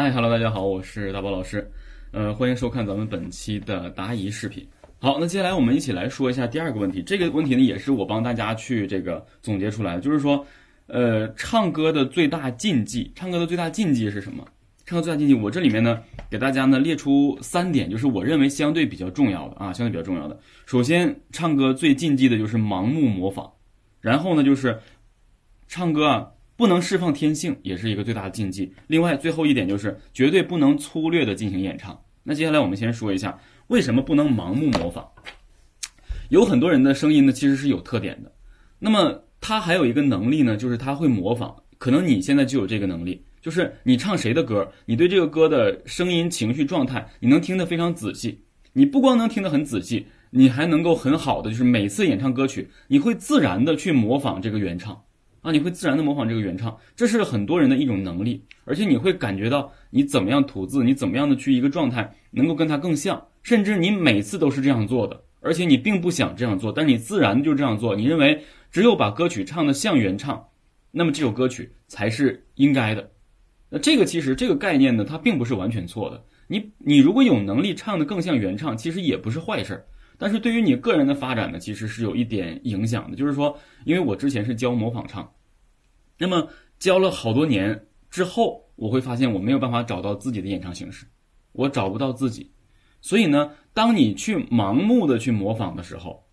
嗨，Hello，大家好，我是大宝老师，呃，欢迎收看咱们本期的答疑视频。好，那接下来我们一起来说一下第二个问题。这个问题呢，也是我帮大家去这个总结出来的，就是说，呃，唱歌的最大禁忌，唱歌的最大禁忌是什么？唱歌最大禁忌，我这里面呢，给大家呢列出三点，就是我认为相对比较重要的啊，相对比较重要的。首先，唱歌最禁忌的就是盲目模仿，然后呢，就是唱歌啊。不能释放天性，也是一个最大的禁忌。另外，最后一点就是绝对不能粗略的进行演唱。那接下来我们先说一下，为什么不能盲目模仿？有很多人的声音呢，其实是有特点的。那么他还有一个能力呢，就是他会模仿。可能你现在就有这个能力，就是你唱谁的歌，你对这个歌的声音、情绪状态，你能听得非常仔细。你不光能听得很仔细，你还能够很好的，就是每次演唱歌曲，你会自然的去模仿这个原唱。啊，你会自然的模仿这个原唱，这是很多人的一种能力，而且你会感觉到你怎么样吐字，你怎么样的去一个状态，能够跟它更像，甚至你每次都是这样做的，而且你并不想这样做，但你自然就这样做，你认为只有把歌曲唱的像原唱，那么这首歌曲才是应该的。那这个其实这个概念呢，它并不是完全错的。你你如果有能力唱的更像原唱，其实也不是坏事儿。但是对于你个人的发展呢，其实是有一点影响的。就是说，因为我之前是教模仿唱，那么教了好多年之后，我会发现我没有办法找到自己的演唱形式，我找不到自己。所以呢，当你去盲目的去模仿的时候，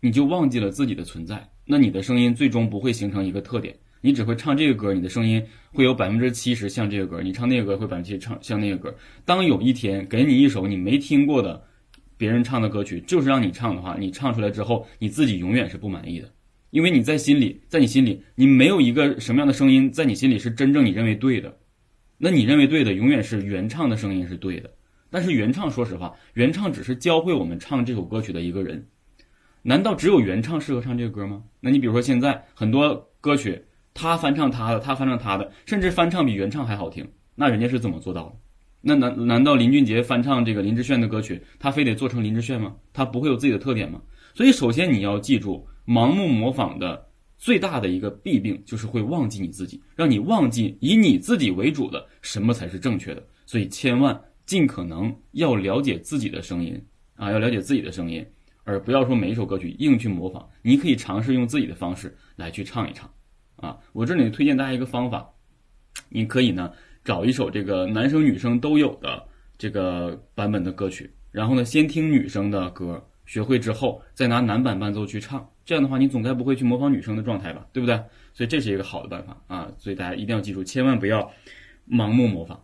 你就忘记了自己的存在。那你的声音最终不会形成一个特点，你只会唱这个歌，你的声音会有百分之七十像这个歌，你唱那个歌会百分之七唱像那个歌。当有一天给你一首你没听过的。别人唱的歌曲就是让你唱的话，你唱出来之后，你自己永远是不满意的，因为你在心里，在你心里，你没有一个什么样的声音在你心里是真正你认为对的，那你认为对的永远是原唱的声音是对的。但是原唱，说实话，原唱只是教会我们唱这首歌曲的一个人。难道只有原唱适合唱这个歌吗？那你比如说现在很多歌曲，他翻唱他的，他翻唱他的，甚至翻唱比原唱还好听，那人家是怎么做到的？那难难道林俊杰翻唱这个林志炫的歌曲，他非得做成林志炫吗？他不会有自己的特点吗？所以，首先你要记住，盲目模仿的最大的一个弊病就是会忘记你自己，让你忘记以你自己为主的什么才是正确的。所以，千万尽可能要了解自己的声音啊，要了解自己的声音，而不要说每一首歌曲硬去模仿。你可以尝试用自己的方式来去唱一唱啊。我这里推荐大家一个方法，你可以呢。找一首这个男生女生都有的这个版本的歌曲，然后呢，先听女生的歌，学会之后再拿男版伴奏去唱，这样的话你总该不会去模仿女生的状态吧，对不对？所以这是一个好的办法啊！所以大家一定要记住，千万不要盲目模仿